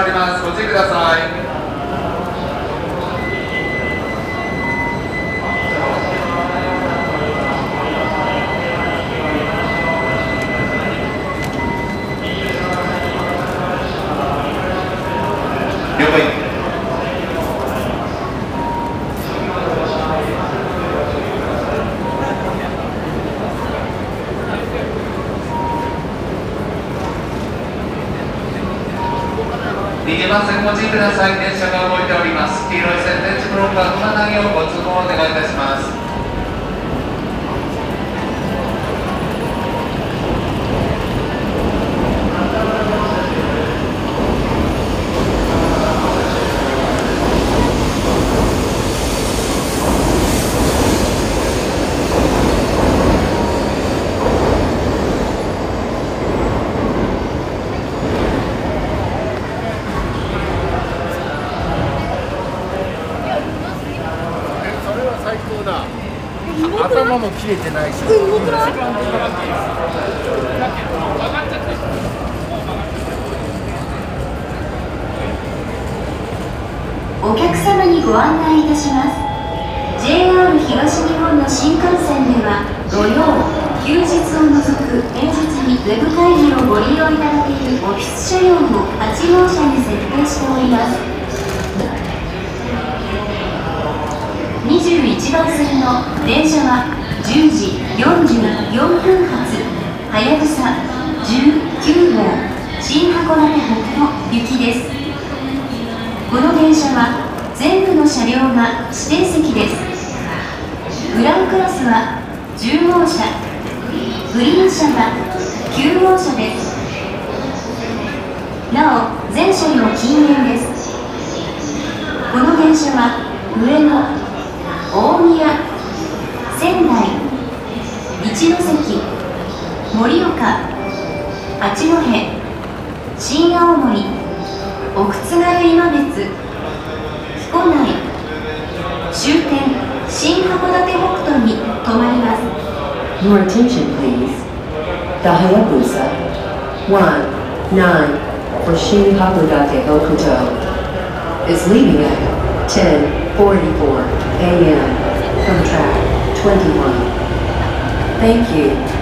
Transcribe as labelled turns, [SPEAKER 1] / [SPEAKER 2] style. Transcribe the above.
[SPEAKER 1] まります。ご注意ください。了解。右番線ご注意ください。電車が動いております。黄色い線電池ブロックは熊投げをご通行お願いいたします
[SPEAKER 2] それは最高だ頭も切れてないし。
[SPEAKER 3] お客様にご案内いたします。JR 東日本の新幹線では土曜休日を除く平日にウェブ会議をご利用いただけるオフィス車両を8号車に設定しております。21番線の電車は10時44分発。はやぶさ19号。新函館北の行きです。この電車は全部の車両が指定席です。グランクラスは10号車。グリーン車が9号車です。なお全車両禁煙です。この電車は上野八戸新青森奥津軽今別彦内終点新函館北斗に停まります
[SPEAKER 4] Your attention, please. The Hayabusa 19 for Shin Hakodate Hokuto is leaving at 10:44 a.m. from track 21. Thank you.